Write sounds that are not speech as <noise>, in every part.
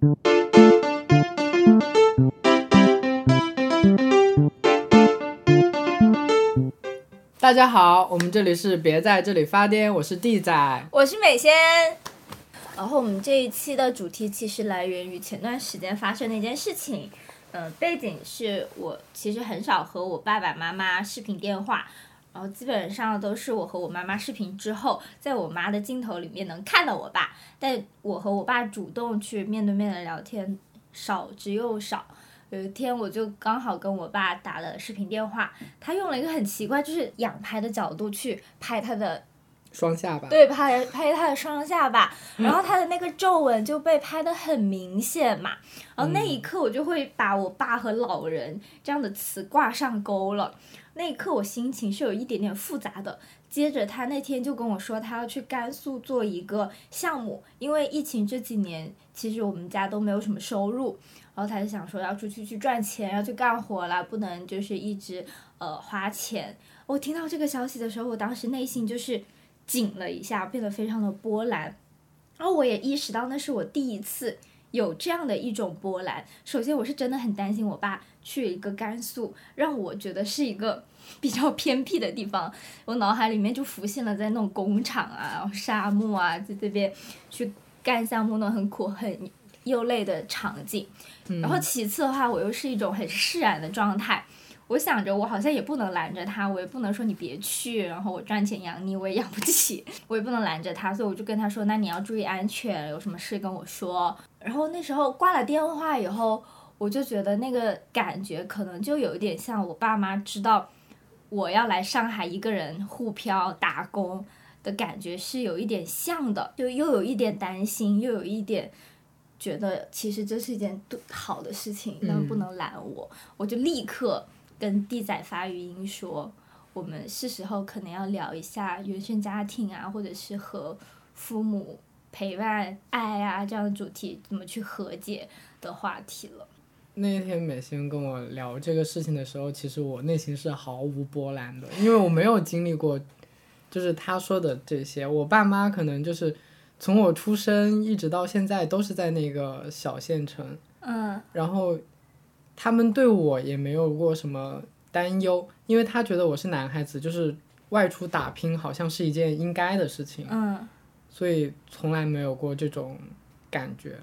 大家好，我们这里是别在这里发癫，我是 D 仔，我是美仙。然后我们这一期的主题其实来源于前段时间发生的一件事情，嗯，背景是我其实很少和我爸爸妈妈视频电话，然后基本上都是我和我妈妈视频之后，在我妈的镜头里面能看到我爸，但我和我爸主动去面对面的聊天少之又少。有一天，我就刚好跟我爸打了视频电话，他用了一个很奇怪，就是仰拍的角度去拍他的双下巴，对，拍拍他的双下巴，然后他的那个皱纹就被拍的很明显嘛。然后那一刻，我就会把我爸和老人这样的词挂上钩了。那一刻，我心情是有一点点复杂的。接着，他那天就跟我说，他要去甘肃做一个项目，因为疫情这几年，其实我们家都没有什么收入。然后他就想说要出去去赚钱，要去干活了，不能就是一直呃花钱。我听到这个消息的时候，我当时内心就是紧了一下，变得非常的波澜。然后我也意识到那是我第一次有这样的一种波澜。首先，我是真的很担心我爸去一个甘肃，让我觉得是一个 <laughs> 比较偏僻的地方。我脑海里面就浮现了在那种工厂啊、然后沙漠啊，在这边去干项目那种很苦很。又累的场景，然后其次的话，我又是一种很释然的状态。我想着，我好像也不能拦着他，我也不能说你别去，然后我赚钱养你，我也养不起，<laughs> 我也不能拦着他，所以我就跟他说：“那你要注意安全，有什么事跟我说。”然后那时候挂了电话以后，我就觉得那个感觉可能就有一点像我爸妈知道我要来上海一个人沪漂打工的感觉是有一点像的，就又有一点担心，又有一点。觉得其实这是一件好的事情，但不能拦我，我就立刻跟弟仔发语音说，我们是时候可能要聊一下原生家庭啊，或者是和父母陪伴、爱啊这样的主题，怎么去和解的话题了。那天美心跟我聊这个事情的时候，其实我内心是毫无波澜的，因为我没有经历过，就是他说的这些，我爸妈可能就是。从我出生一直到现在都是在那个小县城，嗯，然后他们对我也没有过什么担忧，因为他觉得我是男孩子，就是外出打拼好像是一件应该的事情，嗯，所以从来没有过这种感觉。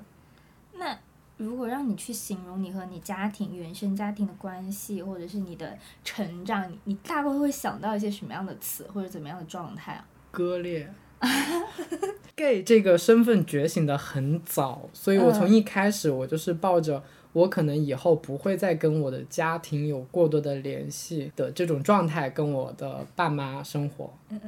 那如果让你去形容你和你家庭原生家庭的关系，或者是你的成长，你你大概会想到一些什么样的词或者怎么样的状态啊？割裂。<laughs> gay 这个身份觉醒的很早，所以我从一开始我就是抱着我可能以后不会再跟我的家庭有过多的联系的这种状态跟我的爸妈生活。嗯，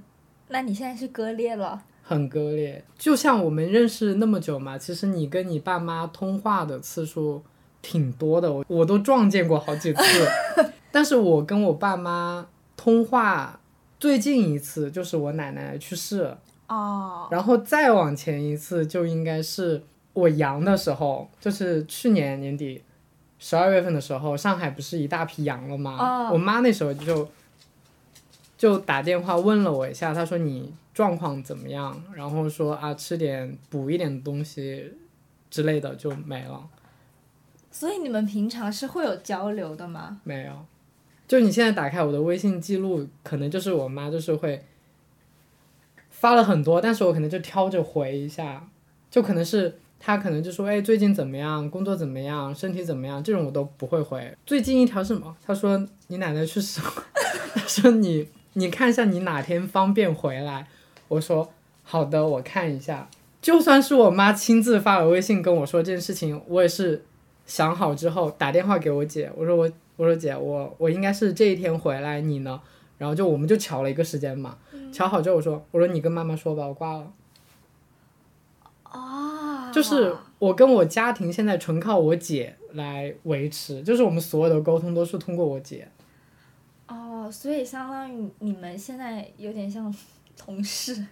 那你现在是割裂了？很割裂，就像我们认识那么久嘛，其实你跟你爸妈通话的次数挺多的，我我都撞见过好几次。<laughs> 但是我跟我爸妈通话最近一次就是我奶奶去世。哦，然后再往前一次就应该是我阳的时候，就是去年年底十二月份的时候，上海不是一大批阳了吗？我妈那时候就就打电话问了我一下，她说你状况怎么样？然后说啊，吃点补一点东西之类的就没了。所以你们平常是会有交流的吗？没有，就你现在打开我的微信记录，可能就是我妈就是会。发了很多，但是我可能就挑着回一下，就可能是他可能就说，哎，最近怎么样，工作怎么样，身体怎么样，这种我都不会回。最近一条什么？他说你奶奶去世了，他说你你看一下你哪天方便回来。我说好的，我看一下。就算是我妈亲自发了微信跟我说这件事情，我也是想好之后打电话给我姐，我说我我说姐，我我应该是这一天回来，你呢？然后就我们就巧了一个时间嘛。瞧好之后，我说：“我说你跟妈妈说吧，我挂了。”啊，就是我跟我家庭现在纯靠我姐来维持，就是我们所有的沟通都是通过我姐。哦，所以相当于你们现在有点像同事。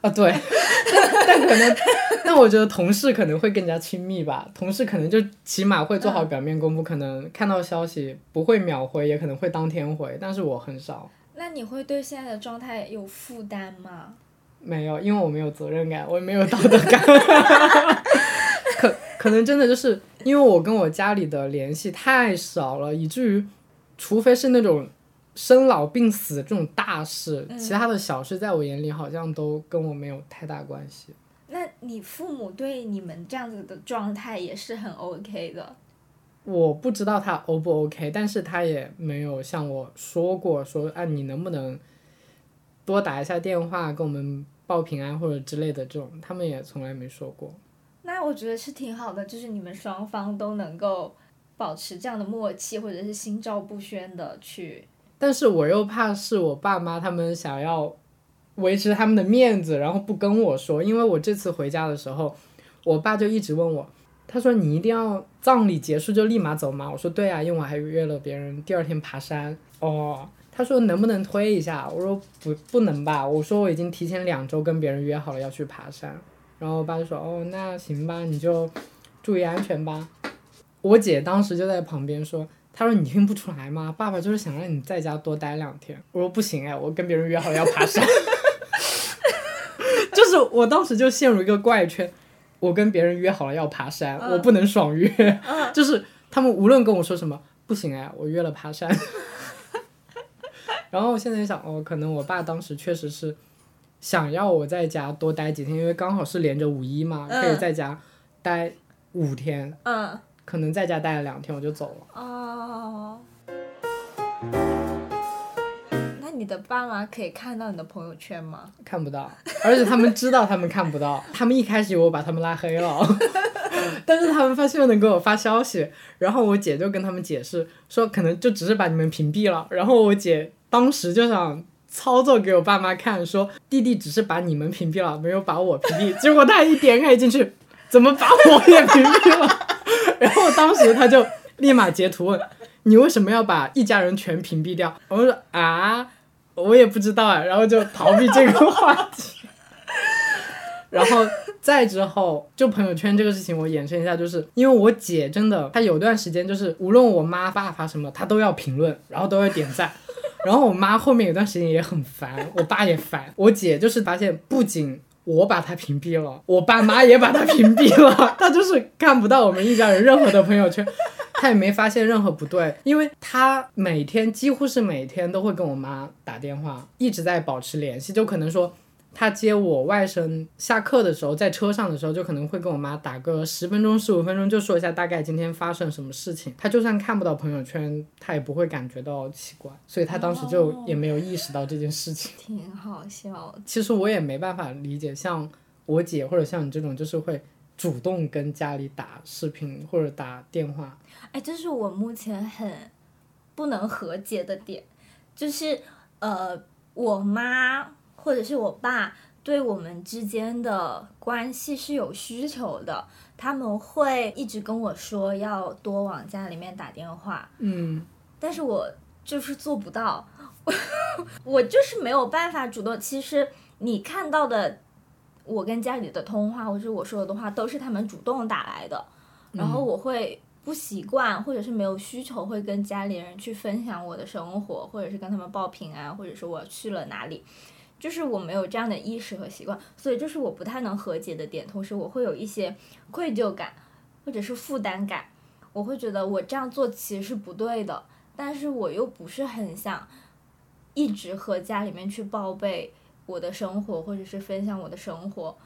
啊，对，<laughs> 但可能，但我觉得同事可能会更加亲密吧。同事可能就起码会做好表面功夫，可能看到消息不会秒回，也可能会当天回，但是我很少。那你会对现在的状态有负担吗？没有，因为我没有责任感，我也没有道德感。<laughs> 可可能真的就是因为我跟我家里的联系太少了，以至于，除非是那种生老病死这种大事，其他的小事在我眼里好像都跟我没有太大关系。那你父母对你们这样子的状态也是很 OK 的？我不知道他 O 不 OK，但是他也没有向我说过说，哎，你能不能多打一下电话跟我们报平安或者之类的这种，他们也从来没说过。那我觉得是挺好的，就是你们双方都能够保持这样的默契，或者是心照不宣的去。但是我又怕是我爸妈他们想要维持他们的面子，然后不跟我说，因为我这次回家的时候，我爸就一直问我，他说你一定要葬礼结束就立马走吗？我说对啊，因为我还约了别人第二天爬山。哦，他说能不能推一下？我说不不能吧，我说我已经提前两周跟别人约好了要去爬山。然后我爸就说：“哦，那行吧，你就注意安全吧。”我姐当时就在旁边说：“她说你听不出来吗？爸爸就是想让你在家多待两天。”我说：“不行哎，我跟别人约好了要爬山。<laughs> ”就是我当时就陷入一个怪圈，我跟别人约好了要爬山，我不能爽约。<laughs> 就是他们无论跟我说什么，不行哎，我约了爬山。<laughs> 然后我现在想，哦，可能我爸当时确实是。想要我在家多待几天，因为刚好是连着五一嘛，可以在家待五天。嗯。可能在家待了两天，我就走了。哦。那你的爸妈可以看到你的朋友圈吗？看不到，而且他们知道他们看不到。他们一开始以为我把他们拉黑了，<laughs> 但是他们发现能给我发消息，然后我姐就跟他们解释说，可能就只是把你们屏蔽了。然后我姐当时就想。操作给我爸妈看，说弟弟只是把你们屏蔽了，没有把我屏蔽。结果他一点开进去，怎么把我也屏蔽了？然后当时他就立马截图问：“你为什么要把一家人全屏蔽掉？”我说：“啊，我也不知道啊。”然后就逃避这个话题。<laughs> 然后再之后，就朋友圈这个事情，我延伸一下，就是因为我姐真的，她有段时间就是无论我妈爸发什么，她都要评论，然后都要点赞。然后我妈后面有段时间也很烦，我爸也烦，我姐就是发现，不仅我把他屏蔽了，我爸妈也把他屏蔽了，<laughs> 他就是看不到我们一家人任何的朋友圈，他也没发现任何不对，因为他每天几乎是每天都会跟我妈打电话，一直在保持联系，就可能说。他接我外甥下课的时候，在车上的时候，就可能会跟我妈打个十分钟、十五分钟，就说一下大概今天发生什么事情。他就算看不到朋友圈，他也不会感觉到奇怪，所以他当时就也没有意识到这件事情。挺好笑。其实我也没办法理解，像我姐或者像你这种，就是会主动跟家里打视频或者打电话。哎，这是我目前很不能和解的点，就是呃，我妈。或者是我爸对我们之间的关系是有需求的，他们会一直跟我说要多往家里面打电话。嗯，但是我就是做不到，<laughs> 我就是没有办法主动。其实你看到的我跟家里的通话，或者我说的话，都是他们主动打来的。然后我会不习惯，或者是没有需求，会跟家里人去分享我的生活，或者是跟他们报平安，或者是我去了哪里。就是我没有这样的意识和习惯，所以这是我不太能和解的点。同时，我会有一些愧疚感，或者是负担感。我会觉得我这样做其实是不对的，但是我又不是很想一直和家里面去报备我的生活，或者是分享我的生活。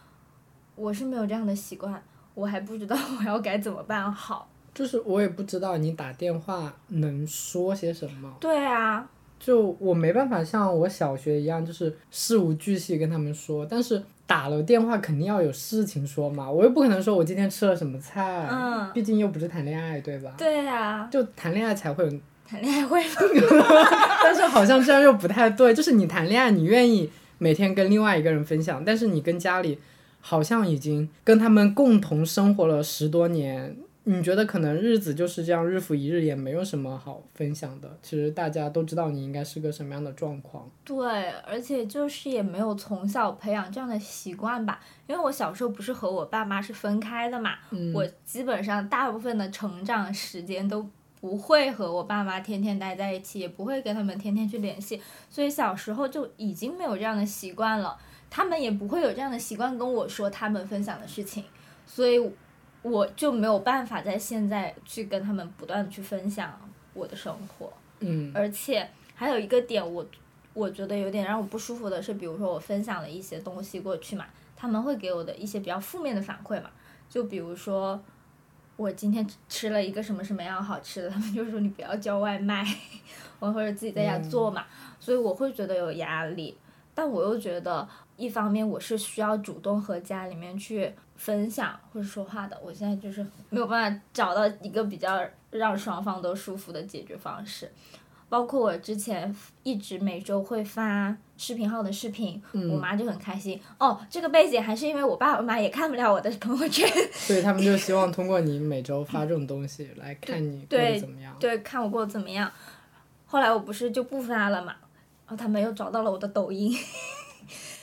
我是没有这样的习惯，我还不知道我要该怎么办好。就是我也不知道你打电话能说些什么。对啊。就我没办法像我小学一样，就是事无巨细跟他们说，但是打了电话肯定要有事情说嘛，我又不可能说我今天吃了什么菜，嗯，毕竟又不是谈恋爱，对吧？对呀，就谈恋爱才会有谈恋爱会，<laughs> 但是好像这样又不太对，就是你谈恋爱，你愿意每天跟另外一个人分享，但是你跟家里好像已经跟他们共同生活了十多年。你觉得可能日子就是这样，日复一日，也没有什么好分享的。其实大家都知道你应该是个什么样的状况。对，而且就是也没有从小培养这样的习惯吧。因为我小时候不是和我爸妈是分开的嘛，我基本上大部分的成长时间都不会和我爸妈天天待在一起，也不会跟他们天天去联系，所以小时候就已经没有这样的习惯了。他们也不会有这样的习惯跟我说他们分享的事情，所以。我就没有办法在现在去跟他们不断的去分享我的生活，嗯而且还有一个点我我觉得有点让我不舒服的是，比如说我分享了一些东西过去嘛，他们会给我的一些比较负面的反馈嘛，就比如说。我今天吃了一个什么什么样好吃的，他们就说你不要叫外卖，我或者自己在家做嘛，所以我会觉得有压力。但我又觉得，一方面我是需要主动和家里面去分享或者说话的，我现在就是没有办法找到一个比较让双方都舒服的解决方式。包括我之前一直每周会发视频号的视频，我妈就很开心。哦，这个背景还是因为我爸我妈也看不了我的朋友圈，所以他们就希望通过你每周发这种东西来看你过得对怎么样。对，看我过得怎么样。后来我不是就不发了嘛，然后他们又找到了我的抖音，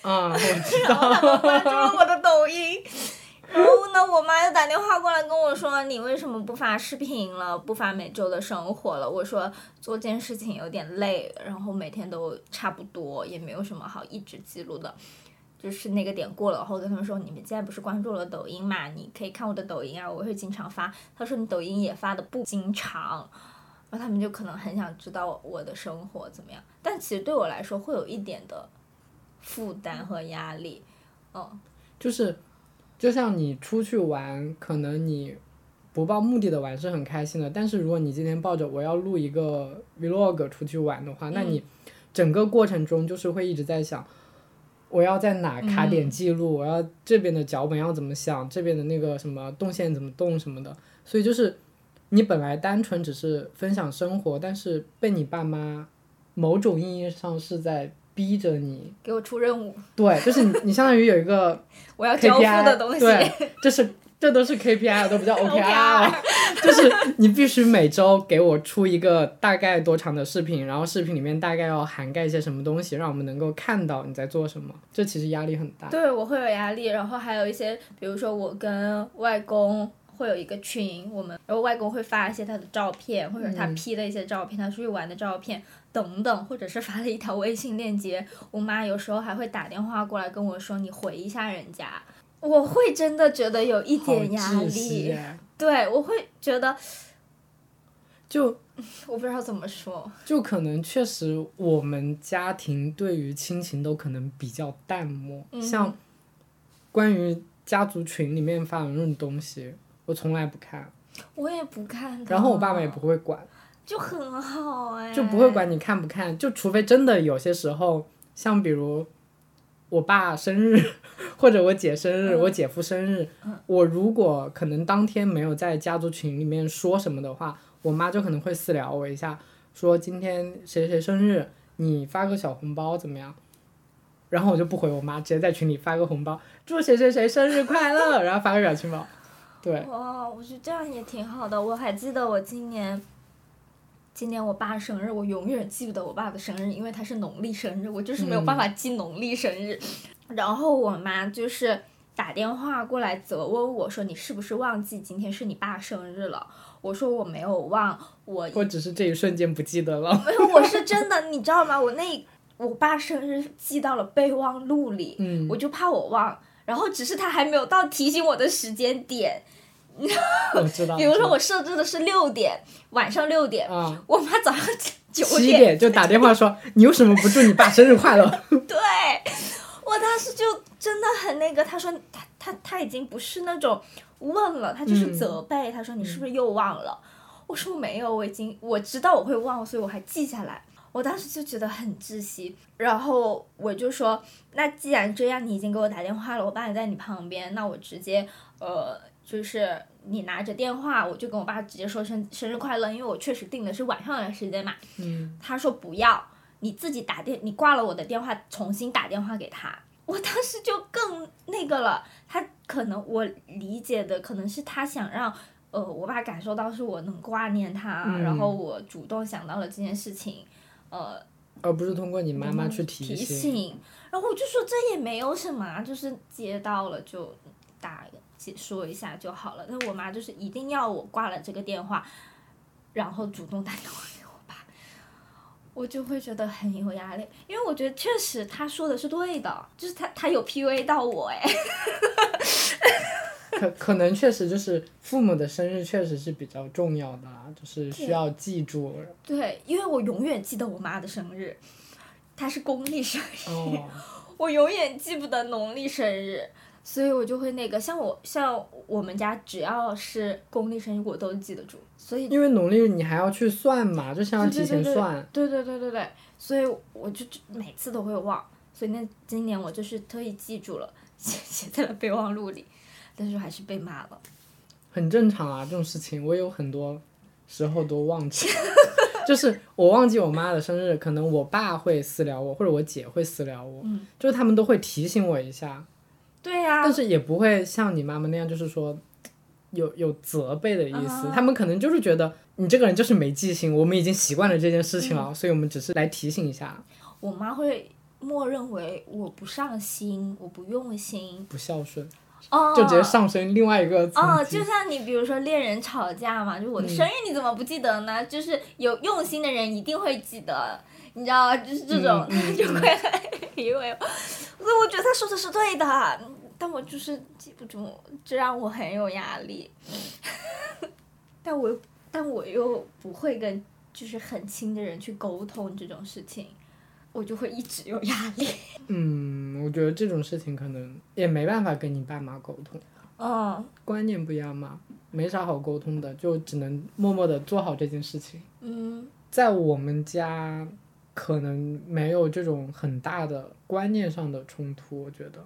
啊，我知 <laughs> 然后道。他们关注了我的抖音。然后呢，我妈又打电话过来跟我说：“你为什么不发视频了？不发每周的生活了？”我说：“做件事情有点累，然后每天都差不多，也没有什么好一直记录的。”就是那个点过了，然后跟他们说：“你们现在不是关注了抖音嘛？你可以看我的抖音啊，我会经常发。”他说：“你抖音也发的不经常。”然后他们就可能很想知道我的生活怎么样，但其实对我来说会有一点的负担和压力。嗯，就是，就像你出去玩，可能你不抱目的的玩是很开心的，但是如果你今天抱着我要录一个 vlog 出去玩的话，那你整个过程中就是会一直在想，我要在哪卡点记录，我要这边的脚本要怎么想，这边的那个什么动线怎么动什么的，所以就是你本来单纯只是分享生活，但是被你爸妈某种意义上是在逼着你。给我出任务，对，就是你，你相当于有一个 <laughs> 我要交付的东西。对，这是这都是 KPI，都不叫 OKR，OKR 就是你必须每周给我出一个大概多长的视频，然后视频里面大概要涵盖一些什么东西，让我们能够看到你在做什么，这其实压力很大。对，我会有压力，然后还有一些，比如说我跟外公会有一个群，我们然后外公会发一些他的照片，或者他 P 的一些照片，他出去玩的照片等等，或者是发了一条微信链接，我妈有时候还会打电话过来跟我说你回一下人家，我会真的觉得有一点压力，耶对我会觉得就我不知道怎么说，就可能确实我们家庭对于亲情都可能比较淡漠，嗯。像关于家族群里面发的那种东西，我从来不看，我也不看，然后我爸爸也不会管。就很好哎，就不会管你看不看，就除非真的有些时候，像比如我爸生日或者我姐生日、嗯我姐夫生日，我如果可能当天没有在家族群里面说什么的话，我妈就可能会私聊我一下，说今天谁谁生日，你发个小红包怎么样？然后我就不回我妈，直接在群里发个红包，祝谁谁谁生日快乐，然后发个表情包。对，哇，我觉得这样也挺好的。我还记得我今年，今年我爸生日，我永远记不得我爸的生日，因为他是农历生日，我就是没有办法记农历生日。然后我妈就是打电话过来责问我说：“你是不是忘记今天是你爸生日了？”我说：“我没有忘，我我只是这一瞬间不记得了。没有，我是 <laughs> 真的，你知道吗？我那我爸生日记到了备忘录里，嗯我就怕我忘。然后只是他还没有到提醒我的时间点，我知道。<laughs> 比如说我设置的是六点，晚上六点，啊。我妈早上九七点就打电话说 <laughs> 你为什么不祝你爸生日快乐？<laughs> 对，我当时就真的很那个，他说他他他已经不是那种问了，他就是嗯责备，他说你是不是又忘了？我说没有，我已经我知道我会忘，所以我还记下来。我当时就觉得很窒息，然后我就说，那既然这样，你已经给我打电话了，我爸也在你旁边，那我直接呃，就是你拿着电话，我就跟我爸直接说生生日快乐，因为我确实定的是晚上的时间嘛。嗯，他说不要，你自己打电，你挂了我的电话，重新打电话给他。我当时就更那个了，他可能我理解的可能是他想让呃我爸感受到是我能挂念他，嗯然后我主动想到了这件事情，呃而不是通过你妈妈去提醒。然后我就说这也没有什么，就是接到了就打说一下就好了。但我妈就是一定要我挂了这个电话，然后主动打电话给我爸，我就会觉得很有压力，因为我觉得确实他说的是对的，就是他他有 PUA 到我哎，可可能确实就是父母的生日确实是比较重要的啦，就是需要记住。对，因为我永远记得我妈的生日，她是公历生日，哦，<laughs> 我永远记不得农历生日，所以我就会那个像我像我们家只要是公历生日我都记得住，所以因为农历你还要去算嘛，就是要提前算。对对对对对，所以我就每次都会忘，所以那今年我就是特意记住了，写 <laughs> 写在了备忘录里，但是还是被骂了。很正常啊，这种事情我有很多时候都忘记，<laughs> 就是我忘记我妈的生日，可能我爸会私聊我，或者我姐会私聊我，嗯就是他们都会提醒我一下，对呀、但是也不会像你妈妈那样，就是说有有责备的意思，啊。他们可能就是觉得你这个人就是没记性，我们已经习惯了这件事情嗯了，所以我们只是来提醒一下，我妈会默认为我不上心，我不用心，不孝顺，哦，就直接上升另外一个层哦，就像你比如说恋人吵架嘛，就我的生日你怎么不记得呢？就是有用心的人一定会记得，你知道吗？就是这种，嗯 <laughs> 嗯就会因为，所以我觉得他说的是对的，但我就是记不住，这让我很有压力。<laughs> 但我又但我又不会跟就是很亲的人去沟通这种事情，我就会一直有压力。<laughs> 嗯，我觉得这种事情可能也没办法跟你爸妈沟通。嗯观念不一样嘛，没啥好沟通的，就只能默默的做好这件事情。嗯在我们家，可能没有这种很大的观念上的冲突，我觉得，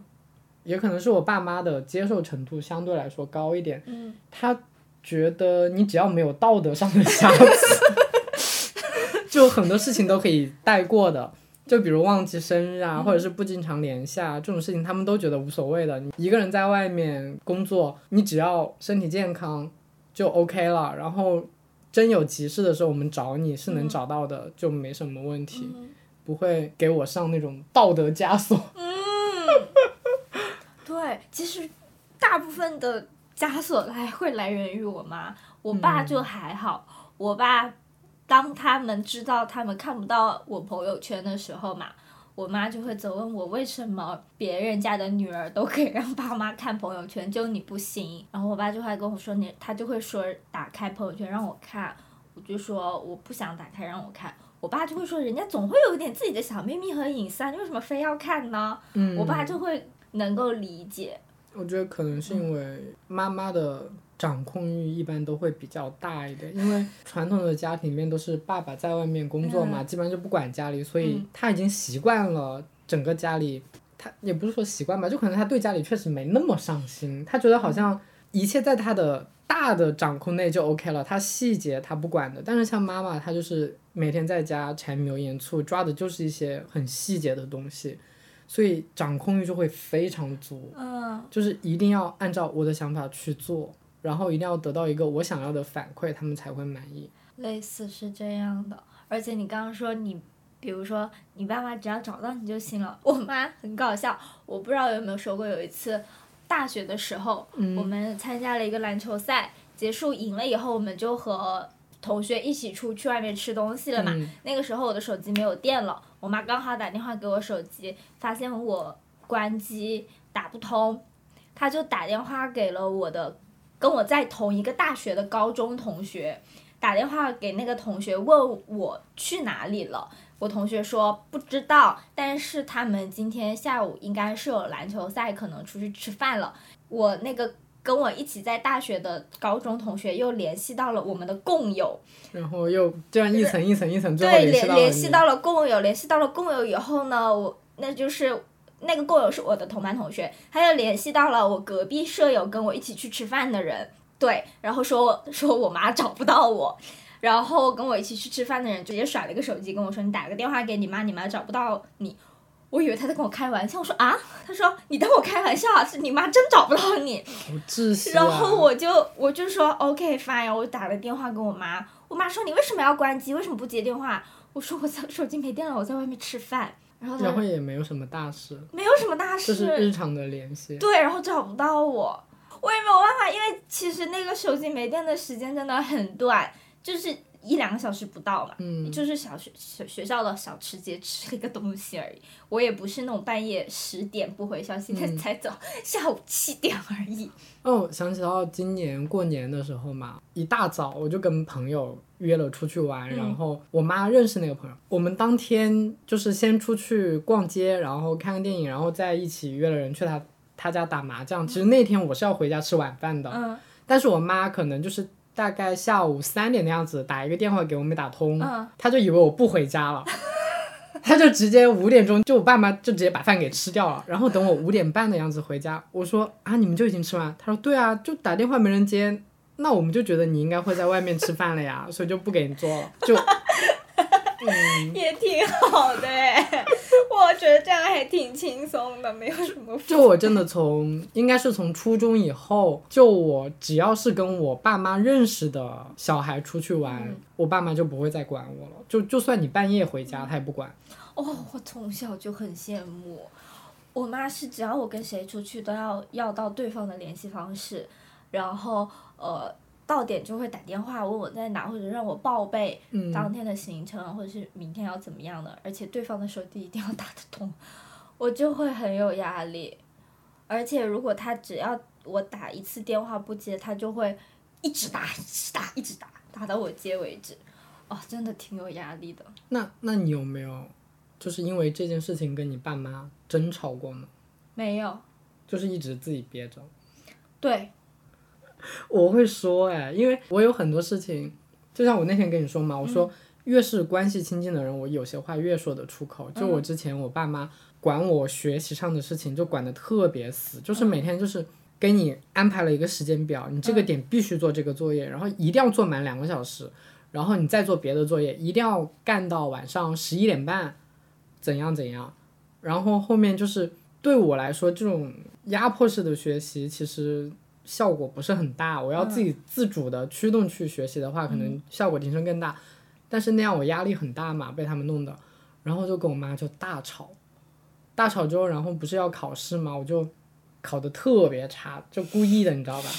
也可能是我爸妈的接受程度相对来说高一点，嗯他觉得你只要没有道德上的瑕疵，<laughs> 就很多事情都可以带过的。就比如忘记生日啊，或者是不经常联系啊，这种事情他们都觉得无所谓的。你一个人在外面工作，你只要身体健康就 OK 了。然后真有急事的时候，我们找你是能找到的，就没什么问题，嗯不会给我上那种道德枷锁。<laughs> 对，其实大部分的枷锁来会来源于我妈，我爸就还好。我爸当他们知道他们看不到我朋友圈的时候嘛，我妈就会责问我为什么别人家的女儿都可以让爸妈看朋友圈，就你不行。然后我爸就会跟我说你，他就会说打开朋友圈让我看，我就说我不想打开让我看。我爸就会说，人家总会有一点自己的小秘密和隐私啊，你为什么非要看呢？嗯，我爸就会能够理解。我觉得可能是因为妈妈的掌控欲一般都会比较大一点，因为传统的家庭里面都是爸爸在外面工作嘛，基本上就不管家里，所以嗯。他已经习惯了整个家里，他也不是说习惯吧，就可能他对家里确实没那么上心，他觉得好像一切在他的大的掌控内就 OK 了，他细节他不管的。但是像妈妈，她就是每天在家柴米油盐醋，抓的就是一些很细节的东西，所以掌控欲就会非常足。嗯。就是一定要按照我的想法去做，然后一定要得到一个我想要的反馈，他们才会满意。类似是这样的。而且你刚刚说你，比如说你爸妈只要找到你就行了。我妈很搞笑，我不知道有没有说过，有一次大学的时候，我们参加了一个篮球赛，结束赢了以后，我们就和同学一起出去外面吃东西了嘛。嗯那个时候我的手机没有电了，我妈刚好打电话给我手机，发现我关机打不通，她就打电话给了我的跟我在同一个大学的高中同学，打电话给那个同学问我去哪里了。我同学说不知道，但是他们今天下午应该是有篮球赛，可能出去吃饭了。我那个跟我一起在大学的高中同学又联系到了我们的共友，然后又这样一层一层一层，最后对，联联系到了共友，联系到了共友以后呢，我那就是那个共友是我的同班同学，他又联系到了我隔壁舍友跟我一起去吃饭的人，对，然后说说我妈找不到我。然后跟我一起去吃饭的人直接甩了个手机跟我说：“你打个电话给你妈，你妈找不到你。”我以为他在跟我开玩笑，我说啊，他说你当我开玩笑啊，是你妈真找不到你。好窒息、啊。然后我就我就说 OK fine，我打了电话给我妈，我妈说你为什么要关机，为什么不接电话？我说我在手机没电了，我在外面吃饭。然后她然后也没有什么大事，没有什么大事，就是日常的联系。对，然后找不到我，我也没有办法，因为其实那个手机没电的时间真的很短，就是一两个小时不到嘛，嗯就是小学学学校的小吃街吃一个东西而已。我也不是那种半夜十点不回消息嗯才走，下午七点而已。哦，想起到今年过年的时候嘛，一大早我就跟朋友约了出去玩，嗯然后我妈认识那个朋友，我们当天就是先出去逛街，然后看个电影，然后再一起约了人去他他家打麻将。其实那天我是要回家吃晚饭的，嗯但是我妈可能就是大概下午三点的样子打一个电话给我没打通，嗯，她就以为我不回家了。他就直接五点钟，就我爸妈就直接把饭给吃掉了，然后等我五点半的样子回家，我说啊你们就已经吃完？他说对啊，就打电话没人接，那我们就觉得你应该会在外面吃饭了呀，所以就不给你做了，就 <laughs> <laughs> 也挺好的哎，<laughs> 我觉得这样还挺轻松的，没有什么就我真的从应该是从初中以后，就我只要是跟我爸妈认识的小孩出去玩，嗯我爸妈就不会再管我了。就就算你半夜回家，他也不管。哦，我从小就很羡慕，我妈是只要我跟谁出去都要要到对方的联系方式，然后呃到点就会打电话问我在哪，或者让我报备嗯，当天的行程，或者是明天要怎么样的，而且对方的手机一定要打得通，我就会很有压力。而且如果他只要我打一次电话不接，他就会一直打，一直打，一直打，打到我接为止。哦，真的挺有压力的。那那你有没有就是因为这件事情跟你爸妈争吵过呢？没有，就是一直自己憋着。对，<laughs> 我会说哎，因为我有很多事情，就像我那天跟你说嘛，我说越是关系亲近的人，我有些话越说得出口。就我之前我爸妈管我学习上的事情，就管得特别死，就是每天就是给你安排了一个时间表，你这个点必须做这个作业，然后一定要做满两个小时，然后你再做别的作业，一定要干到晚上十一点半，怎样怎样。然后后面就是对我来说，这种压迫式的学习其实效果不是很大。我要自己自主的驱动去学习的话，可能效果提升更大。但是那样我压力很大嘛，被他们弄的，然后就跟我妈就大吵，大吵之后，然后不是要考试嘛，我就考的特别差，就故意的，你知道吧？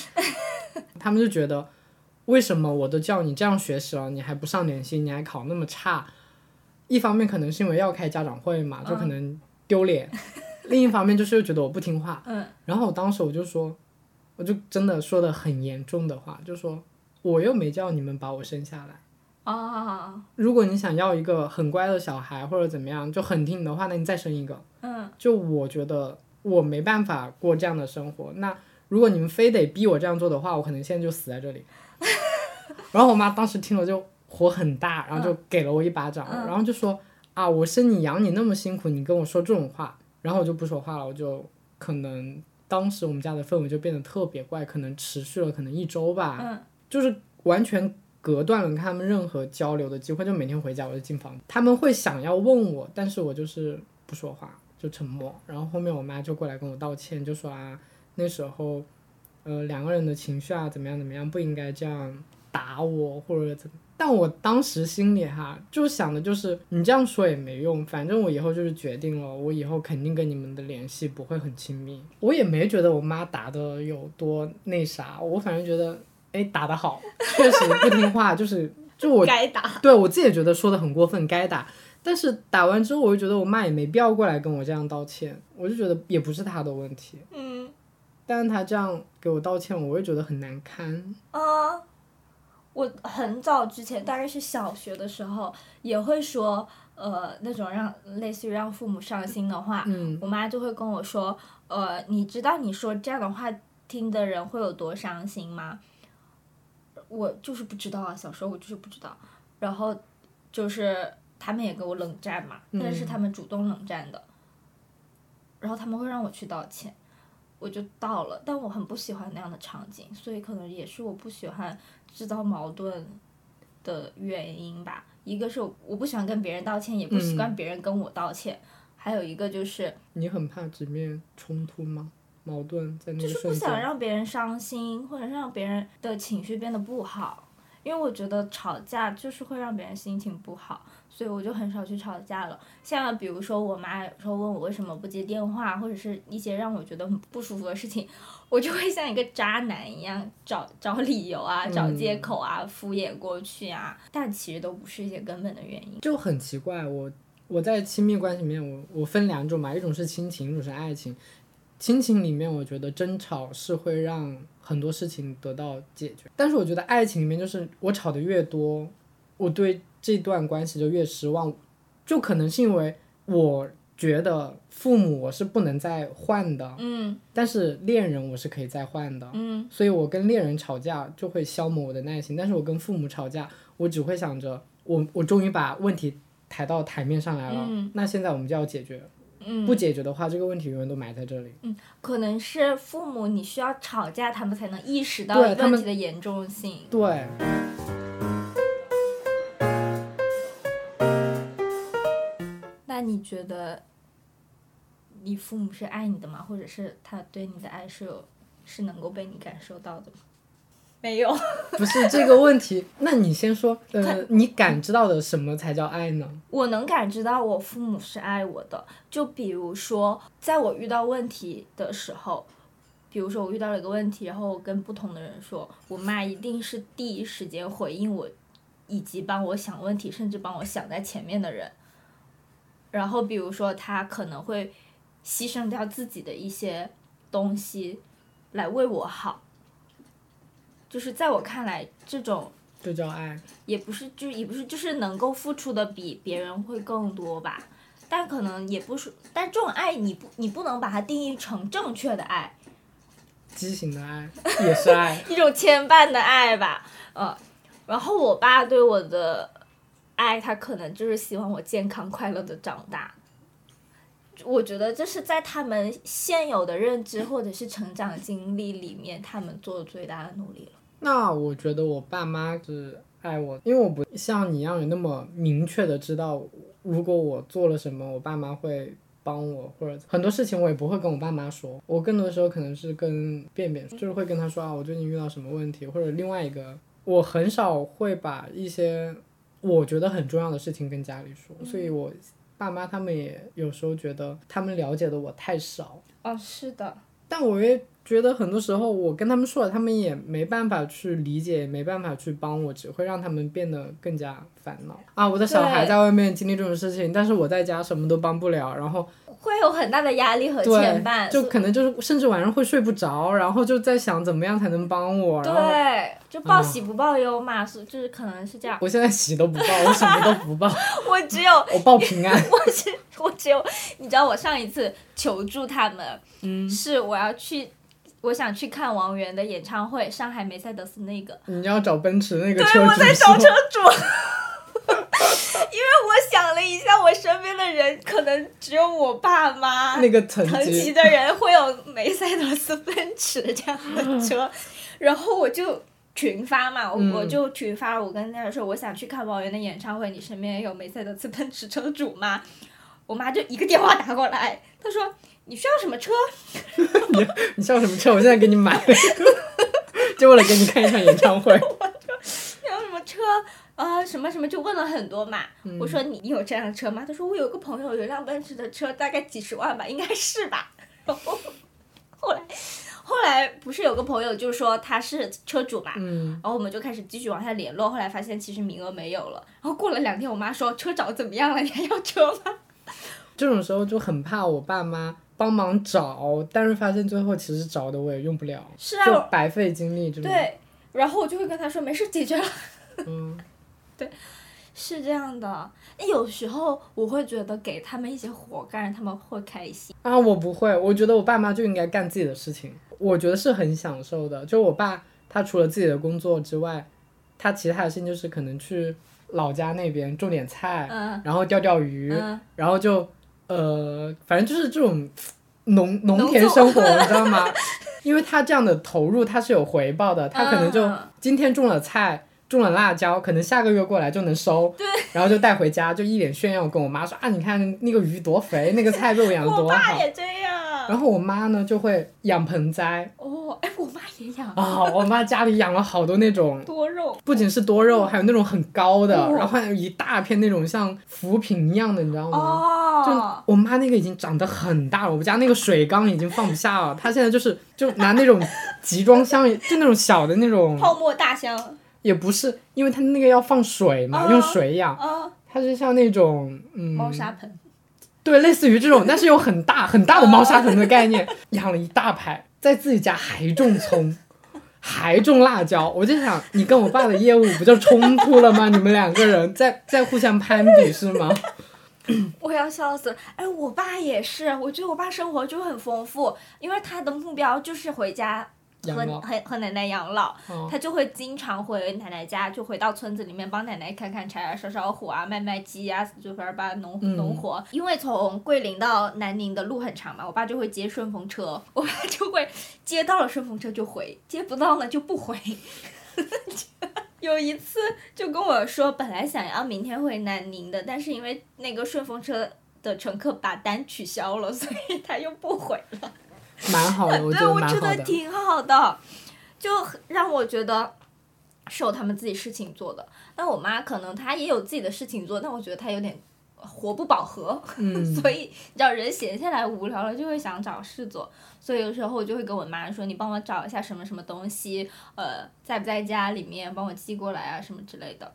<laughs> 他们就觉得为什么我都叫你这样学习了，你还不上点心，你还考那么差？一方面可能是因为要开家长会嘛，就可能丢脸；<laughs> 另一方面就是又觉得我不听话。嗯，然后我当时我就说，我就真的说的很严重的话，就说我又没叫你们把我生下来。啊，如果你想要一个很乖的小孩或者怎么样，就很听你的话，那你再生一个。嗯，就我觉得我没办法过这样的生活。那如果你们非得逼我这样做的话，我可能现在就死在这里。<laughs> 然后我妈当时听了就火很大，然后就给了我一巴掌，嗯然后就说啊，我生你养你那么辛苦，你跟我说这种话，然后我就不说话了，我就可能当时我们家的氛围就变得特别怪，可能持续了可能一周吧，嗯就是完全隔断了跟他们任何交流的机会，就每天回家我就进房，他们会想要问我，但是我就是不说话，就沉默。然后后面我妈就过来跟我道歉，就说啊，那时候，呃，两个人的情绪啊，怎么样怎么样，不应该这样打我或者怎么。但我当时心里哈，就想的就是你这样说也没用，反正我以后就是决定了，我以后肯定跟你们的联系不会很亲密。我也没觉得我妈打的有多那啥，我反正觉得，哎，打得好，确实不听话，就是就我该打。对我自己也觉得说的很过分，该打。但是打完之后，我就觉得我妈也没必要过来跟我这样道歉，我就觉得也不是她的问题。嗯但是她这样给我道歉，我会觉得很难堪。啊，我很早之前，大概是小学的时候，也会说，呃，那种让类似于让父母伤心的话，嗯。我妈就会跟我说，呃，你知道你说这样的话听的人会有多伤心吗？我就是不知道啊，小时候我就是不知道，然后就是他们也给我冷战嘛，但是他们主动冷战的，然后他们会让我去道歉，我就道了，但我很不喜欢那样的场景，所以可能也是我不喜欢制造矛盾的原因吧。一个是我不喜欢跟别人道歉，也不习惯别人跟我道歉，还有一个就是你很怕直面冲突吗？矛盾在那就是不。想让别人伤心，或者让别人的情绪变得不好。因为我觉得吵架就是会让别人心情不好，所以我就很少去吵架了。像比如说我妈有时候问我为什么不接电话，或者是一些让我觉得很不舒服的事情，我就会像一个渣男一样找找理由啊，找借口啊，敷衍过去啊，但其实都不是一些根本的原因。就很奇怪，我我在亲密关系里面，我我分两种嘛，一种是亲情，一种是爱情。亲情里面，我觉得争吵是会让很多事情得到解决，但是我觉得爱情里面，就是我吵的越多，我对这段关系就越失望，就可能是因为我觉得父母我是不能再换的，嗯但是恋人我是可以再换的，嗯。所以我跟恋人吵架就会消磨我的耐心，但是我跟父母吵架，我只会想着我我终于把问题抬到台面上来了，嗯那现在我们就要解决，嗯，不解决的话，这个问题永远都埋在这里。嗯可能是父母你需要吵架，他们才能意识到问题的严重性。对，那你觉得你父母是爱你的吗？或者是他对你的爱是有是能够被你感受到的吗？没有。<laughs> 不是这个问题，那你先说，呃，你感知到的什么才叫爱呢？我能感知到我父母是爱我的，就比如说，在我遇到问题的时候，比如说我遇到了一个问题，然后我跟不同的人说，我妈一定是第一时间回应我，以及帮我想问题，甚至帮我想在前面的人。然后比如说，她可能会牺牲掉自己的一些东西来为我好。就是在我看来，这种这叫爱。也不是，就也不是，就是能够付出的比别人会更多吧。但可能也不是，但这种爱你不，你不能把它定义成正确的爱，畸形的爱也是爱，<laughs> 一种牵绊的爱吧。呃，然后我爸对我的爱，他可能就是希望我健康快乐的长大。我觉得这是在他们现有的认知或者是成长经历里面，他们做的最大的努力了。那我觉得我爸妈是爱我，因为我不像你一样有那么明确的知道，如果我做了什么，我爸妈会帮我，或者很多事情我也不会跟我爸妈说，我更多的时候可能是跟便便，就是会跟他说啊，我最近遇到什么问题，或者另外一个，我很少会把一些我觉得很重要的事情跟家里说，所以我爸妈他们也有时候觉得他们了解的我太少，哦，是的，但我也觉得很多时候我跟他们说了，他们也没办法去理解，也没办法去帮我，只会让他们变得更加烦恼啊！我的小孩在外面经历这种事情，但是我在家什么都帮不了，然后会有很大的压力和牵绊，，就可能就是甚至晚上会睡不着，然后就在想怎么样才能帮我，对，就报喜不报忧嘛，是就是可能是这样。我现在喜都不报，我什么都不报，<laughs> 我只有我报平安。<laughs> 我只我只有，你知道我上一次求助他们，嗯，是我要去，我想去看王源的演唱会，上海梅赛德斯那个，你要找奔驰那个对，我在找车主。<laughs> 因为我想了一下，我身边的人可能只有我爸妈那个层层级级，的人会有梅赛德斯奔驰这样的车，<laughs> 然后我就群发嘛，我、嗯。我就群发，我跟大家说我想去看王源的演唱会，你身边有梅赛德斯奔驰车主吗？我妈就一个电话打过来，她说你需要什么车？<laughs> 你需要什么车？我现在给你买，<laughs> 就为了给你看一场演唱会。<laughs> 需要什么车？啊、什么什么就问了很多嘛。嗯我说你你有这辆车吗？他说我有个朋友有辆奔驰的车，大概几十万吧，应该是吧。然后后来后来不是有个朋友就说他是车主嘛，嗯，然后我们就开始继续往下联络，后来发现其实名额没有了。然后过了两天，我妈说车找得怎么样了？你还要车吗？这种时候就很怕我爸妈帮忙找，但是发现最后其实找的我也用不了，是啊，就白费精力。对。然后我就会跟他说没事，解决了。嗯，<laughs> 对是这样的，有时候我会觉得给他们一些活干，他们会开心。啊，我不会，我觉得我爸妈就应该干自己的事情，我觉得是很享受的。就我爸，他除了自己的工作之外，他其他的事情就是可能去老家那边种点菜，嗯然后钓钓鱼，嗯，然后就呃，反正就是这种农农田生活，<laughs> 你知道吗？因为他这样的投入，他是有回报的，他可能就嗯今天种了菜。种了辣椒，可能下个月过来就能收，对，然后就带回家，就一脸炫耀跟我妈说啊，你看那个鱼多肥，那个菜被我 <laughs> 养的多好。爸也这样。然后我妈呢就会养盆栽。哦，哎，我妈也养。啊，我妈家里养了好多那种，多肉，不仅是多肉，还有那种很高的，哦。然后还有一大片那种像浮萍一样的，你知道吗？哦，就我妈那个已经长得很大了，我们家那个水缸已经放不下了。她现在就是就拿那种集装箱，就那种小的那种，泡沫大箱，也不是，因为它那个要放水嘛，哦用水养。啊，它是像那种嗯，猫砂盆，对，类似于这种，<laughs> 但是有很大很大的猫砂盆的概念，<laughs> 养了一大排，在自己家还种葱。还种辣椒，我就想，你跟我爸的业务不就冲突了吗？你们两个人在在互相攀比是吗？<coughs> 我要笑死了。哎，我爸也是，我觉得我爸生活就很丰富，因为他的目标就是回家和和和奶奶养老，哦他就会经常回奶奶家，就回到村子里面帮奶奶砍砍柴啊、烧烧火啊、卖卖鸡啊，就反正把农、嗯农活。因为从桂林到南宁的路很长嘛，我爸就会接顺风车，我爸就会接到了顺风车就回，接不到呢就不回。<laughs> 有一次就跟我说，本来想要明天回南宁的，但是因为那个顺风车的乘客把单取消了，所以他又不回了。蛮好的，我觉对，得我觉得蛮好的。挺好的，就让我觉得是有他们自己事情做的。但我妈可能她也有自己的事情做，但我觉得她有点活不饱和，嗯 <laughs> 所以你知道人闲下来无聊了就会想找事做。所以有时候我就会跟我妈说：“你帮我找一下什么什么东西，呃，在不在家里面，帮我寄过来啊，什么之类的。”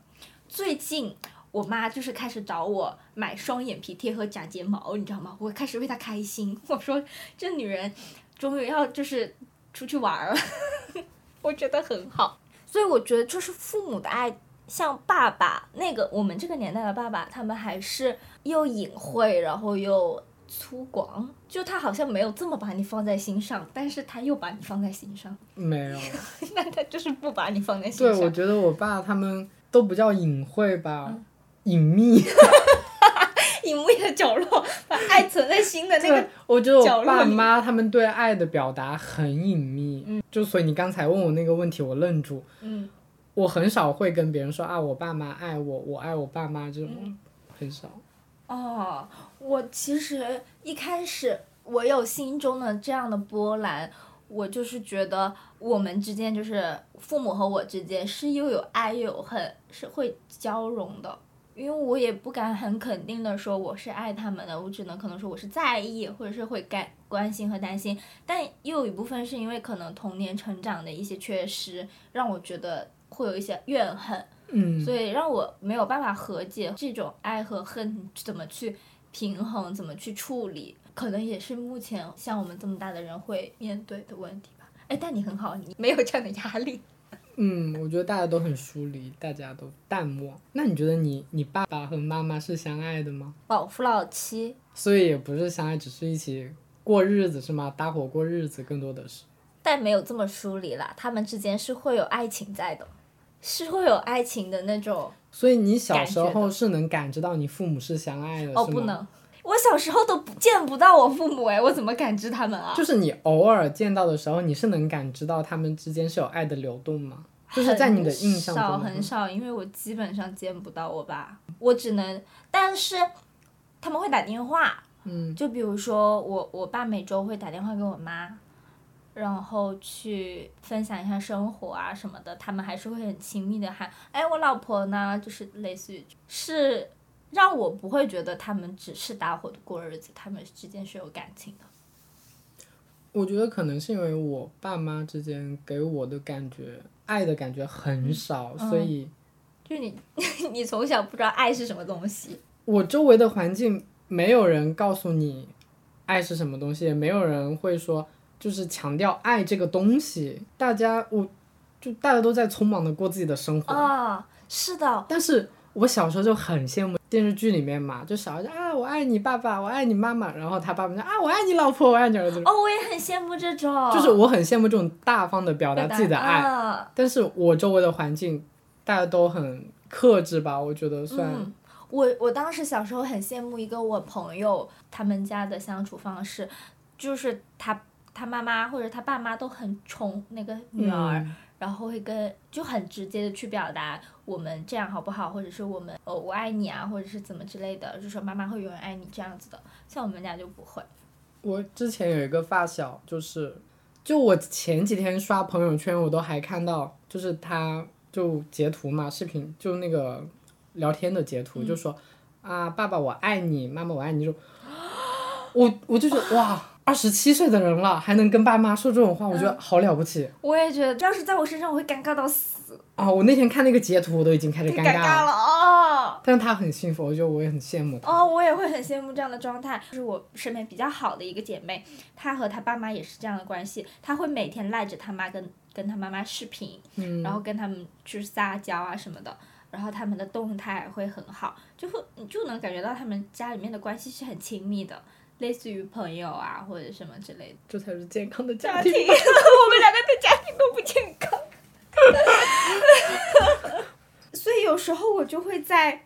最近我妈就是开始找我买双眼皮贴和假睫毛，你知道吗？我开始为她开心，<laughs> 我说这女人终于要就是出去玩儿了，<laughs> 我觉得很好。所以我觉得就是父母的爱，像爸爸那个我们这个年代的爸爸，他们还是又隐晦，然后又粗犷，就他好像没有这么把你放在心上，但是他又把你放在心上，没有。<laughs> 那他就是不把你放在心对，上。我觉得我爸他们都不叫隐晦吧，嗯隐秘。<laughs> 隐秘的角落，把爱存在心的那个对，我觉得角落里我爸妈他们对爱的表达很隐秘。就所以你刚才问我那个问题，我愣住。嗯，我很少会跟别人说啊，我爸妈爱我，我爱我爸妈这种，嗯很少。哦，我其实一开始我有心中的这样的波澜，我就是觉得我们之间就是父母和我之间是又有爱又有恨，是会交融的。因为我也不敢很肯定的说我是爱他们的，我只能可能说我是在意，或者是会感关心和担心，但又有一部分是因为可能童年成长的一些缺失，让我觉得会有一些怨恨。嗯，所以让我没有办法和解这种爱和恨怎么去平衡，怎么去处理，可能也是目前像我们这么大的人会面对的问题吧。哎，但你很好，你没有这样的压力。嗯，我觉得大家都很疏离，大家都淡漠。那你觉得你你爸爸和妈妈是相爱的吗？老夫老妻，所以也不是相爱，只是一起过日子是吗？搭伙过日子更多的是。但没有这么疏离啦，他们之间是会有爱情在的，是会有爱情的那种。所以你小时候是能感知到你父母是相爱的，哦，不能，我小时候都不见不到我父母哎，我怎么感知他们啊？就是你偶尔见到的时候，你是能感知到他们之间是有爱的流动吗？就是在你的印象中很少很少，因为我基本上见不到我爸，我只能，但是他们会打电话，嗯，就比如说我我爸每周会打电话给我妈，然后去分享一下生活啊什么的，他们还是会很亲密的喊，哎，我老婆呢，就是类似于是让我不会觉得他们只是搭伙的过日子，他们之间是有感情的。我觉得可能是因为我爸妈之间给我的感觉，爱的感觉很少，嗯所以就是你 <laughs> 你从小不知道爱是什么东西，我周围的环境没有人告诉你爱是什么东西，也没有人会说就是强调爱这个东西。大家我就大家都在匆忙的过自己的生活，啊，是的，但是我小时候就很羡慕电视剧里面嘛，就小孩就啊我爱你爸爸，我爱你妈妈，然后他爸爸就啊我爱你老婆，我爱你儿子，哦，我也很羡慕这种，就是我很羡慕这种大方的表达自己的爱。啊但是我周围的环境大家都很克制吧，我觉得算。嗯，我我当时小时候很羡慕一个我朋友他们家的相处方式，就是他他妈妈或者他爸妈都很宠那个女儿，嗯然后会跟就很直接的去表达我们这样好不好，或者是我们哦我爱你啊，或者是怎么之类的，就说妈妈会永远爱你这样子的。像我们家就不会，我之前有一个发小，就是，就我前几天刷朋友圈，我都还看到，就是他就截图嘛，视频就那个聊天的截图，就说啊，爸爸我爱你，妈妈我爱你，就 <gasps> 我我就觉得哇，二十七岁的人了，还能跟爸妈说这种话，我觉得好了不起我也觉得，要是在我身上，我会尴尬到死，啊！我那天看那个截图，我都已经开始尴尬了，尴尬了哦。但是他很幸福，我觉得我也很羡慕他。哦，我也会很羡慕这样的状态。就是我身边比较好的一个姐妹，她和她爸妈也是这样的关系，她会每天赖着她妈跟跟她妈妈视频，嗯然后跟他们去撒娇啊什么的，然后他们的动态会很好，就会你就能感觉到他们家里面的关系是很亲密的，类似于朋友啊或者什么之类的。这才是健康的家家庭。庭，<laughs> 我们两个的家庭都不健康。<laughs> 所以有时候我就会在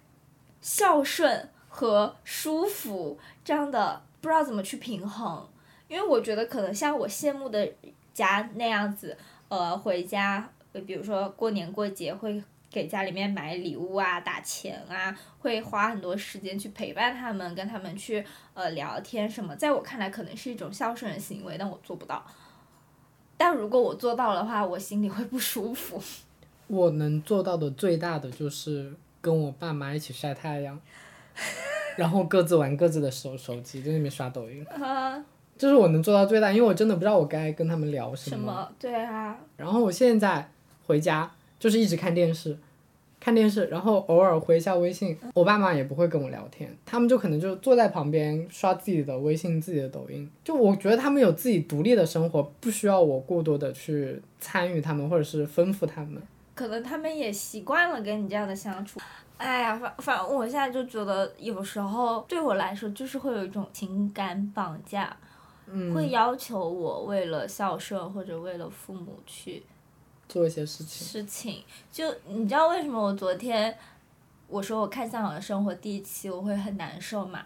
孝顺和舒服这样的不知道怎么去平衡，因为我觉得可能像我羡慕的家那样子，呃，回家，呃比如说过年过节会给家里面买礼物啊、打钱啊，会花很多时间去陪伴他们，跟他们去呃聊天什么，在我看来可能是一种孝顺的行为，但我做不到。但如果我做到的话，我心里会不舒服。<laughs> 我能做到的最大的就是跟我爸妈一起晒太阳，然后各自玩各自的手手机，在那边刷抖音，啊，这是我能做到最大，因为我真的不知道我该跟他们聊什么什么？对啊，然后我现在回家就是一直看电视，看电视，然后偶尔回一下微信，我爸妈也不会跟我聊天，他们就可能就坐在旁边刷自己的微信、自己的抖音。就我觉得他们有自己独立的生活，不需要我过多的去参与他们或者是吩咐他们。可能他们也习惯了跟你这样的相处。哎呀，反反正我现在就觉得，有时候对我来说，就是会有一种情感绑架，嗯，会要求我为了孝顺或者为了父母去做一些事情。事情。就你知道为什么我昨天我说我看《向往的生活》第一期我会很难受嘛？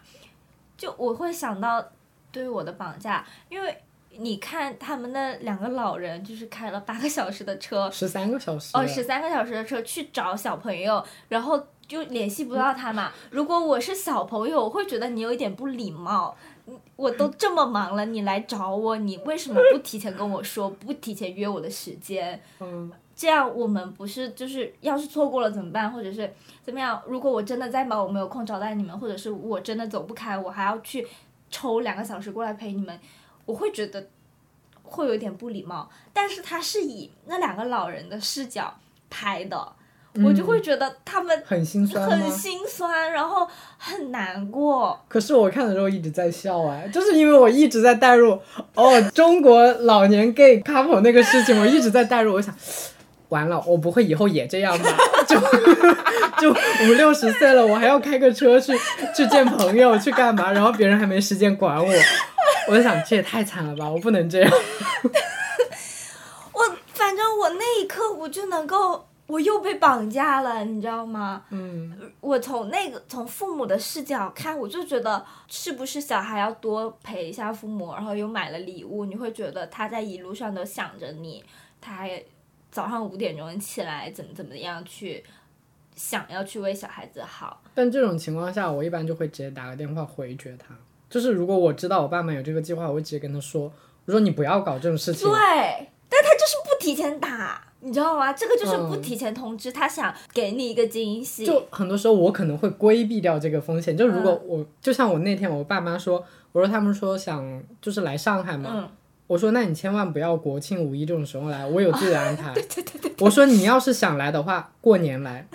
就我会想到对我的绑架，因为你看他们那两个老人就是开了八个小时的车，十三个小时。哦，十三个小时的车去找小朋友，然后就联系不到他嘛。如果我是小朋友，我会觉得你有一点不礼貌。你我都这么忙了，你来找我，你为什么不提前跟我说，不提前约我的时间？嗯，这样我们不是就是要是错过了怎么办，或者是怎么样？如果我真的在忙，我没有空招待你们，或者是我真的走不开，我还要去抽两个小时过来陪你们，我会觉得会有点不礼貌。但是他是以那两个老人的视角拍的，我就会觉得他们很心酸很？心酸，然后很难过。可是我看的时候一直在笑哎，就是因为我一直在带入哦中国老年 gay couple 那个事情，我一直在带入，我想。完了，我不会以后也这样吧？<laughs> 就就五六十岁了，我还要开个车去去见朋友去干嘛？然后别人还没时间管我，我就想这也太惨了吧！我不能这样。<laughs> 我反正我那一刻我就能够，我又被绑架了，你知道吗？嗯，我从那个从父母的视角看，我就觉得是不是小孩要多陪一下父母，然后又买了礼物，你会觉得他在一路上都想着你，他还早上五点钟起来怎么怎么样去想要去为小孩子好。但这种情况下，我一般就会直接打个电话回绝他。就是如果我知道我爸妈有这个计划，我会直接跟他说，我说你不要搞这种事情。对，但他就是不提前打，你知道吗？这个就是不嗯提前通知，他想给你一个惊喜。就很多时候我可能会规避掉这个风险。就如果我、就像我那天我爸妈说，我说他们说想就是来上海嘛，嗯，我说那你千万不要国庆五一这种时候来，我有自己的安排对对对。我说你要是想来的话，过年来，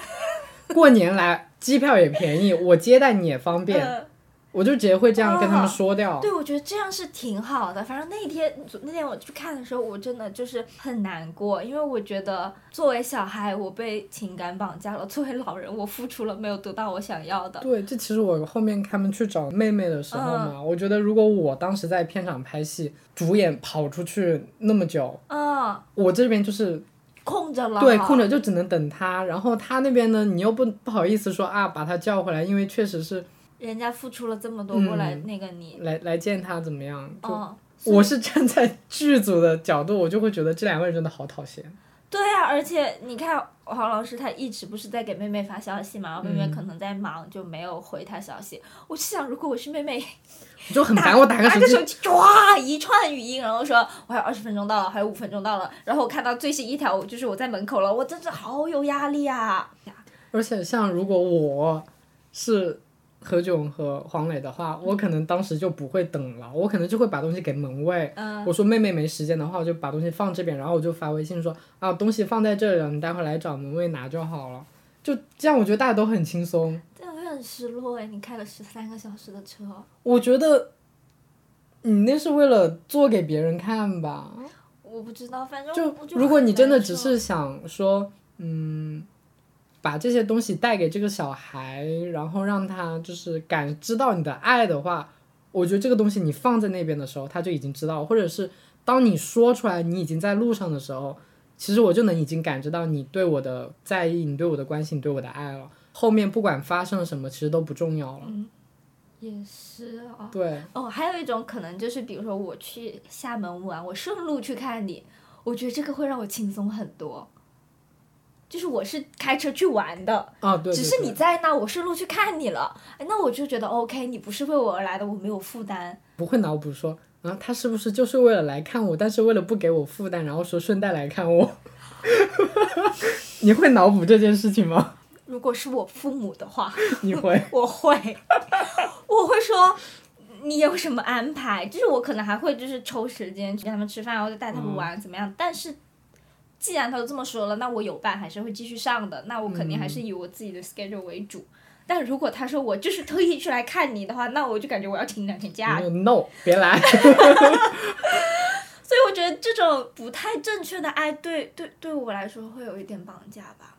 过年来机票也便宜，我接待你也方便，呃我就直接会这样跟他们哦说掉。对，我觉得这样是挺好的。反正那天那天我去看的时候，我真的就是很难过，因为我觉得作为小孩，我被情感绑架了；作为老人，我付出了没有得到我想要的。对，这其实我后面他们去找妹妹的时候嘛，我觉得如果我当时在片场拍戏，主演跑出去那么久，嗯，我这边就是空着了。对空着就只能等他，然后他那边呢，你又不不好意思说啊把他叫回来，因为确实是人家付出了这么多过来嗯那个你，来来见他怎么样，就、嗯，我是站在剧组的角度，我就会觉得这两个人真的好讨嫌。对啊，而且你看黄老师他一直不是在给妹妹发消息嘛，然后妹妹嗯可能在忙，就没有回他消息。我就想，如果我是妹妹，<laughs> 我就很烦，我打个打个手机手机，唰一串语音，然后说我还有二十分钟到了，还有五分钟到了，然后我看到最新一条就是我在门口了，我真是好有压力啊！而且像如果我是何炅和黄磊的话，我可能当时就不会等了，我可能就会把东西给门卫。嗯，我说妹妹没时间的话，我就把东西放这边，然后我就发微信说啊，东西放在这里了，你待会来找门卫拿就好了。就这样，我觉得大家都很轻松。这样会很失落哎，你开了十三个小时的车，我觉得你那是为了做给别人看吧？我不知道，反正就就如果你真的只是想说，嗯，把这些东西带给这个小孩，然后让他就是感知到你的爱的话，我觉得这个东西你放在那边的时候，他就已经知道，或者是当你说出来你已经在路上的时候，其实我就能已经感知到你对我的在意，你对我的关心，你对我的爱了。后面不管发生了什么，其实都不重要了。也是啊。对，哦，还有一种可能就是，比如说我去厦门玩，我顺路去看你，我觉得这个会让我轻松很多。就是我是开车去玩的，啊，对对只是你在那，我顺路去看你了，哎那我就觉得 OK，你不是为我而来的，我没有负担。不会脑补说啊，他是不是就是为了来看我，但是为了不给我负担，然后说顺带来看我？<laughs> 你会脑补这件事情吗？如果是我父母的话，<laughs> 你会？<laughs> 我会，我会说你有什么安排？就是我可能还会就是抽时间去跟他们吃饭，或者带他们玩怎么样？但是既然他都这么说了，那我有伴还是会继续上的。那我肯定还是以我自己的 schedule 为主。但如果他说我就是特意去来看你的话，那我就感觉我要请两天假。no，别来。<laughs> 所以我觉得这种不太正确的爱对对对我来说会有一点绑架吧，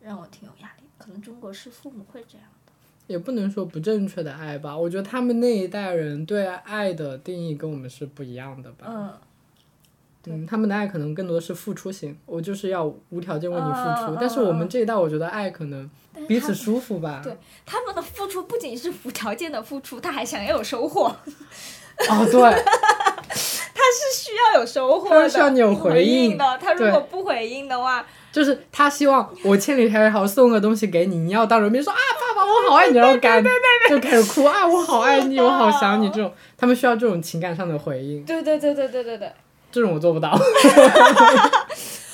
让我挺有压力。可能中国式父母会这样的。也不能说不正确的爱吧，我觉得他们那一代人对爱的定义跟我们是不一样的吧。嗯，嗯，他们的爱可能更多是付出型，我就是要无条件为你付出。嗯但是我们这一代，我觉得爱可能彼此舒服吧。<laughs> 对他们的付出不仅是无条件的付出，他还想要有收获，<laughs> 哦，对，他是需要有收获的，他需要你有回回应的。他如果不回应的话，就是他希望我千里迢迢送个东西给你，你要当人面说啊，爸爸我好爱你，然后干就开始哭啊，我好爱你，我好想你这种，他们需要这种情感上的回应，对对对对对对对。这种我做不到。<laughs>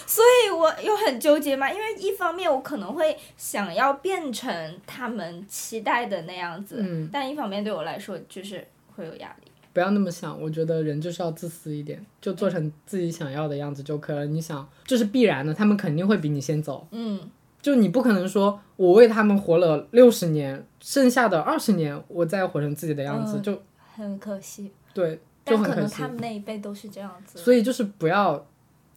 所以我又很纠结嘛，因为一方面我可能会想要变成他们期待的那样子，嗯但一方面对我来说就是会有压力。不要那么想，我觉得人就是要自私一点，就做成自己想要的样子就可以了。你想，这是必然的，他们肯定会比你先走。嗯，就你不可能说我为他们活了六十年，剩下的二十年我再活成自己的样子，嗯就很可惜，对，就但很可惜可能他。们那一辈都是这样子。所以就是不要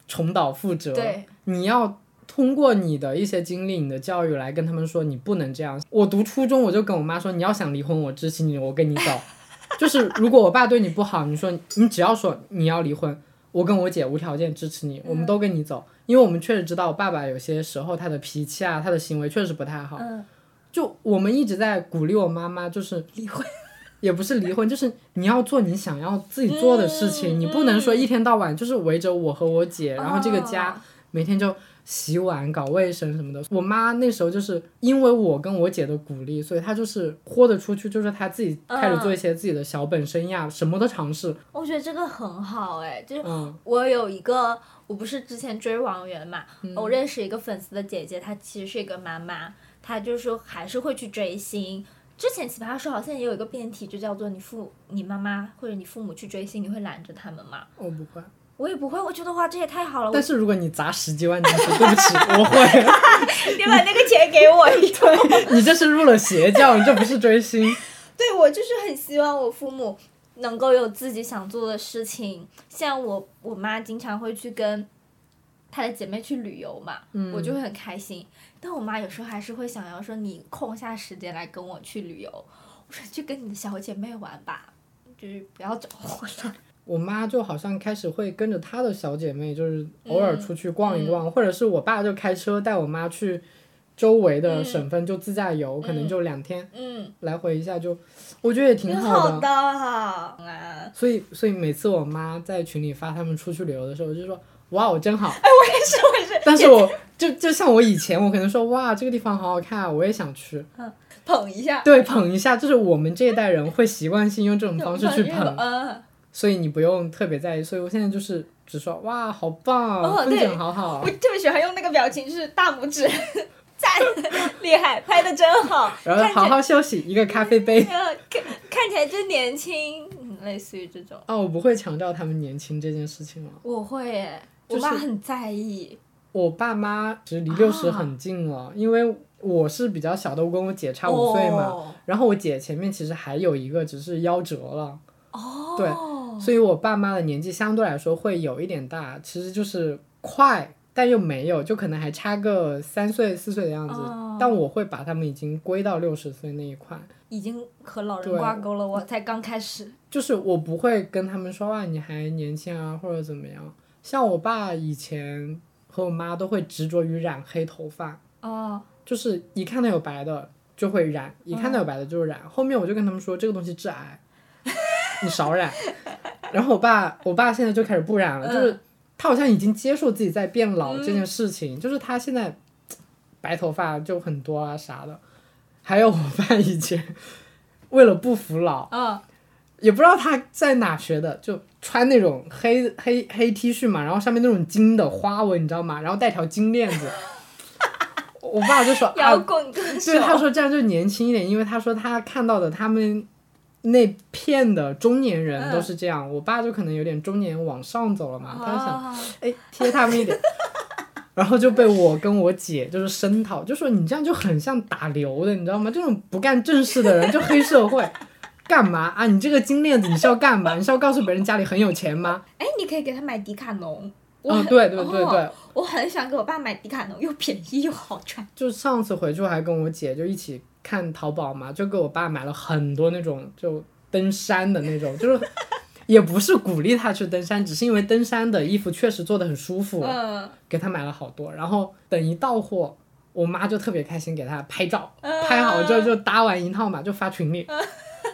重蹈覆辙。对，你要通过你的一些经历、你的教育来跟他们说，你不能这样。我读初中我就跟我妈说，你要想离婚，我支持你，我跟你走。<laughs> 就是如果我爸对你不好，你说你只要说你要离婚，我跟我姐无条件支持你，我们都跟你走，因为我们确实知道爸爸有些时候他的脾气啊，他的行为确实不太好。嗯，就我们一直在鼓励我妈妈，就是离婚，也不是离婚，就是你要做你想要自己做的事情，嗯你不能说一天到晚就是围着我和我姐，然后这个家哦每天就洗碗、搞卫生什么的。我妈那时候就是因为我跟我姐的鼓励，所以她就是豁得出去，就是她自己开始做一些自己的小本生意啊，什么都尝试。我觉得这个很好哎、就是嗯我有一个，我不是之前追王源嘛，我认识一个粉丝的姐姐，她其实是一个妈妈，她就是还是会去追星。之前奇葩说好像也有一个辩题，就叫做你父、你妈妈或者你父母去追星，你会拦着他们吗？我不会，我也不会，我觉得哇，这也太好了，我但是如果你砸十几万进去，对不起，我会。<laughs> 你把那个钱给我 <laughs> 一个。你这是入了邪教，你这不是追星。<laughs> 对我就是很希望我父母能够有自己想做的事情，像我我妈经常会去跟她的姐妹去旅游嘛，我就会很开心。但我妈有时候还是会想要说你空下时间来跟我去旅游，我说去跟你的小姐妹玩吧，就是不要找我了。<laughs> 我妈就好像开始会跟着她的小姐妹，就是偶尔嗯出去逛一逛，或者是我爸就开车带我妈去周围的省份就自驾游，可能就两天嗯，来回一下就，我觉得也挺挺好的。的啊。所以，所以每次我妈在群里发他们出去旅游的时候，我就说哇哦真好。哎，我也是，我也是。<laughs> 但是我就就像我以前，我可能说哇这个地方好好看，我也想去。嗯捧一下。对，捧一下，就是我们这一代人会习惯性用这种方式 <laughs> 去捧。嗯。所以你不用特别在意。所以我现在就是只说哇好棒，风景好好。我特别喜欢用那个表情，就是大拇指。<laughs> 赞，厉害，拍的真好。然后好好休息，一个咖啡杯。看看起来真年轻，类似于这种。哦，我不会强调他们年轻这件事情了。我会耶，我爸很在意。我爸妈其实离六十很近了，因为我是比较小的，我跟我姐差五岁嘛。然后我姐前面其实还有一个，只是夭折了。哦。对，所以我爸妈的年纪相对来说会有一点大，其实就是快。但又没有，就可能还差个三岁四岁的样子。但我会把他们已经归到六十岁那一块，已经和老人挂钩了。我才刚开始。就是我不会跟他们说哇，你还年轻啊，或者怎么样。像我爸以前和我妈都会执着于染黑头发。哦。就是一看到有白的就会染，一看到有白的就染。后面我就跟他们说，这个东西致癌，<laughs> 你少染。然后我爸，我爸现在就开始不染了，就是。他好像已经接受自己在变老这件事情，就是他现在白头发就很多啊啥的。还有我爸以前 <laughs> 为了不服老，也不知道他在哪学的，就穿那种黑黑黑 T 恤嘛，然后上面那种金的花纹，你知道吗？然后带条金链子。<laughs> 我爸就说摇滚歌手，对他说这样就年轻一点，因为他说他看到的他们。那片的中年人都是这样，我爸就可能有点中年往上走了嘛，他就想，哎，贴他们一点，<laughs> 然后就被我跟我姐就是声讨，就说你这样就很像打流的，你知道吗？这种不干正事的人就黑社会，干嘛啊？你这个金链子你是要干嘛？<laughs> 你是要告诉别人家里很有钱吗？哎，你可以给他买迪卡侬。嗯，对对对对，我很想给我爸买迪卡侬，又便宜又好穿。就上次回去还跟我姐就一起。看淘宝嘛，就给我爸买了很多那种就登山的那种，就是也不是鼓励他去登山，只是因为登山的衣服确实做的很舒服，给他买了好多。然后等一到货，我妈就特别开心，给他拍照，拍好之后就搭完一套嘛，就发群里，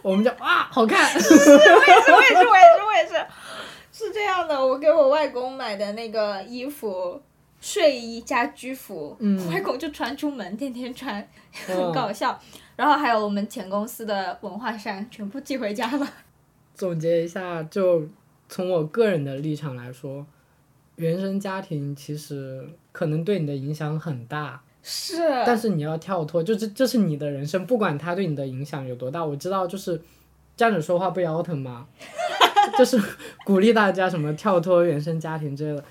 我们就啊好看。<laughs> 是，我也是，我也是，我也是，我也是，<laughs> 是这样的。我给我外公买的那个衣服。睡衣加居服，嗯外公就穿出门，天天穿，很 <laughs> 搞笑。然后还有我们前公司的文化衫，全部寄回家了。总结一下，就从我个人的立场来说，原生家庭其实可能对你的影响很大。是。但是你要跳脱，就这这是你的人生，不管他对你的影响有多大。我知道，就是站着说话不腰疼嘛，<laughs> 就是鼓励大家什么跳脱原生家庭之类的。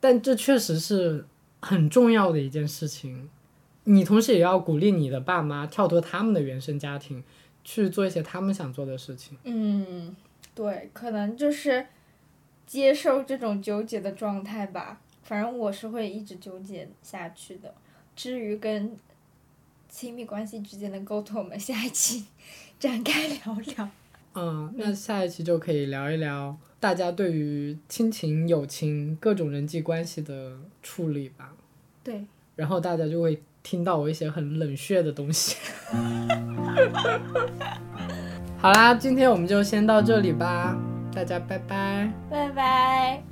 但这确实是很重要的一件事情，你同时也要鼓励你的爸妈跳脱他们的原生家庭，去做一些他们想做的事情。嗯，对，可能就是接受这种纠结的状态吧。反正我是会一直纠结下去的。至于跟亲密关系之间的沟通，我们下一期 <laughs> 展开聊聊。嗯，那下一期就可以聊一聊。大家对于亲情、友情各种人际关系的处理吧。对。然后大家就会听到我一些很冷血的东西。<laughs> 好啦，今天我们就先到这里吧，大家拜拜。拜拜。